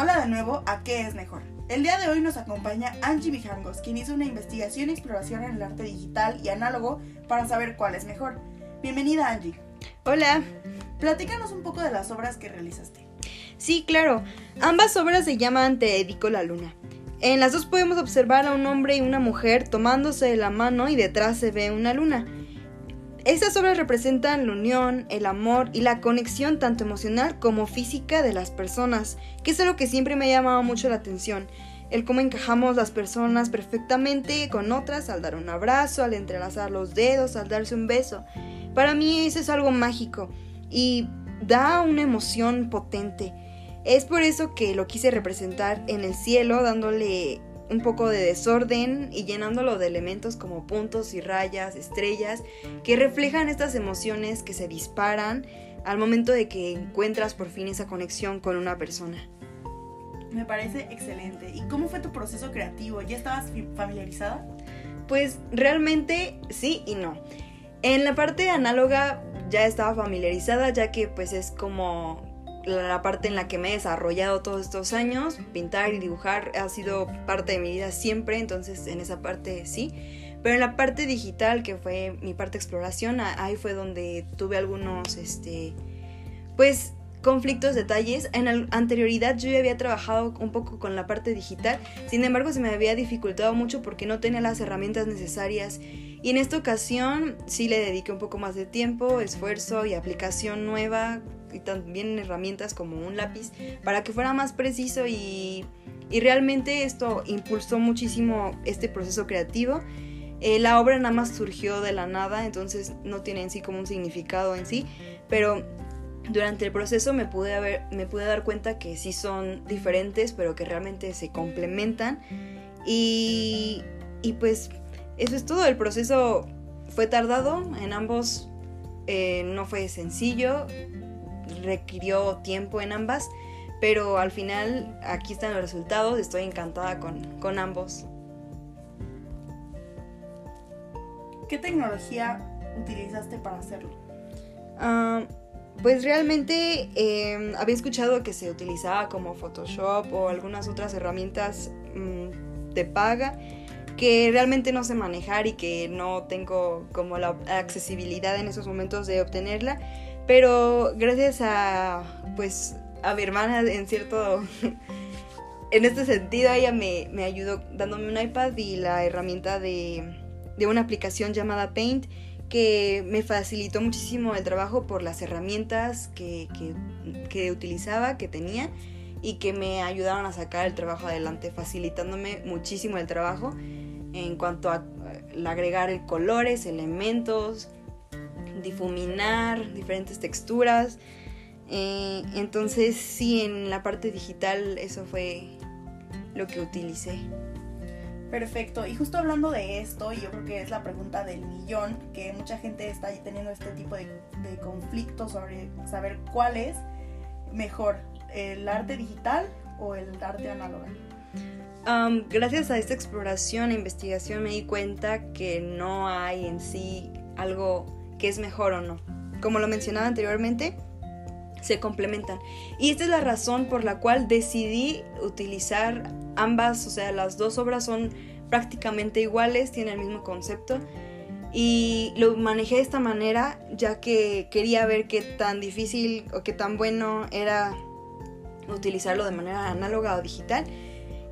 Hola de nuevo a ¿Qué es mejor? El día de hoy nos acompaña Angie Mijangos, quien hizo una investigación y exploración en el arte digital y análogo para saber cuál es mejor. Bienvenida Angie. Hola. Platícanos un poco de las obras que realizaste. Sí, claro. Ambas obras se llaman Te dedico la luna. En las dos podemos observar a un hombre y una mujer tomándose de la mano y detrás se ve una luna. Estas obras representan la unión, el amor y la conexión tanto emocional como física de las personas, que es algo que siempre me ha llamado mucho la atención. El cómo encajamos las personas perfectamente con otras al dar un abrazo, al entrelazar los dedos, al darse un beso. Para mí eso es algo mágico y da una emoción potente. Es por eso que lo quise representar en el cielo, dándole un poco de desorden y llenándolo de elementos como puntos y rayas, estrellas, que reflejan estas emociones que se disparan al momento de que encuentras por fin esa conexión con una persona. Me parece excelente. ¿Y cómo fue tu proceso creativo? ¿Ya estabas familiarizada? Pues realmente sí y no. En la parte análoga ya estaba familiarizada ya que pues es como la parte en la que me he desarrollado todos estos años. Pintar y dibujar ha sido parte de mi vida siempre, entonces en esa parte sí. Pero en la parte digital, que fue mi parte de exploración, ahí fue donde tuve algunos, este, pues, conflictos, detalles. En anterioridad yo ya había trabajado un poco con la parte digital, sin embargo se me había dificultado mucho porque no tenía las herramientas necesarias. Y en esta ocasión sí le dediqué un poco más de tiempo, esfuerzo y aplicación nueva y también herramientas como un lápiz para que fuera más preciso y, realmente esto impulsó muchísimo este proceso creativo. Eh, la obra nada más surgió de la nada, entonces no tiene en sí como un significado en sí, pero durante el proceso me pude, me pude dar cuenta que sí son diferentes, pero que realmente se complementan. Y, y pues eso es todo, el proceso fue tardado, en ambos eh, no fue sencillo, requirió tiempo en ambas, pero al final aquí están los resultados, estoy encantada con, ambos. ¿Qué tecnología utilizaste para hacerlo? Ah, pues realmente em, había escuchado que se utilizaba como Photoshop o algunas otras herramientas mm, de paga que realmente no sé manejar y que no tengo como la accesibilidad en esos momentos de obtenerla. Pero gracias a, pues, a mi hermana en cierto... en este sentido, ella me, ayudó dándome un iPad y la herramienta de, una aplicación llamada Paint que me facilitó muchísimo el trabajo por las herramientas que, que, utilizaba, que tenía y que me ayudaron a sacar el trabajo adelante, facilitándome muchísimo el trabajo en cuanto a agregar el colores, elementos, difuminar, diferentes texturas. Eh, entonces sí, en la parte digital eso fue lo que utilicé. Perfecto, y justo hablando de esto, y yo creo que es la pregunta del millón, que mucha gente está teniendo este tipo de, de conflicto sobre saber cuál es mejor, el arte digital o el arte análogo. gracias a esta exploración e investigación me di cuenta que no hay en sí algo qué es mejor o no. Como lo mencionaba anteriormente, se complementan. Y esta es la razón por la cual decidí utilizar ambas, o sea, las dos obras son prácticamente iguales, tienen el mismo concepto. Y lo manejé de esta manera ya que quería ver qué tan difícil o qué tan bueno era utilizarlo de manera análoga o digital.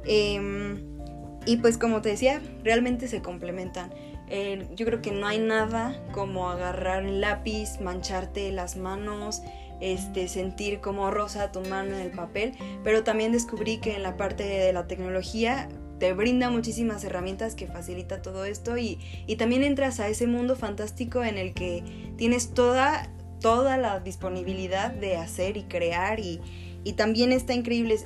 Em, y pues como te decía, realmente se complementan. Yo creo que no hay nada como agarrar el lápiz, mancharte las manos, este, sentir como rosa tu mano en el papel, pero también descubrí que en la parte de la tecnología te brinda muchísimas herramientas que facilita todo esto y, también entras a ese mundo fantástico en el que tienes toda, toda la disponibilidad de hacer y crear y, también está increíble.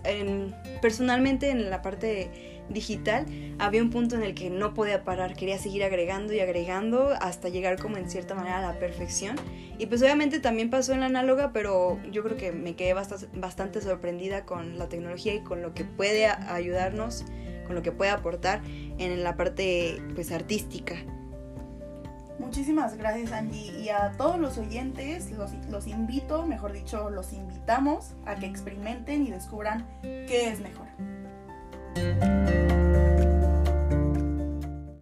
personalmente en la parte de digital, había un punto en el que no podía parar, quería seguir agregando y agregando hasta llegar como en cierta manera a la perfección. Y pues obviamente también pasó en la análoga, pero yo creo que me quedé bastante, sorprendida con la tecnología y con lo que puede ayudarnos, con lo que puede aportar en la parte pues artística. Muchísimas gracias Angie y a todos los oyentes los, los invito, mejor dicho, los invitamos a que experimenten y descubran qué es mejor. Música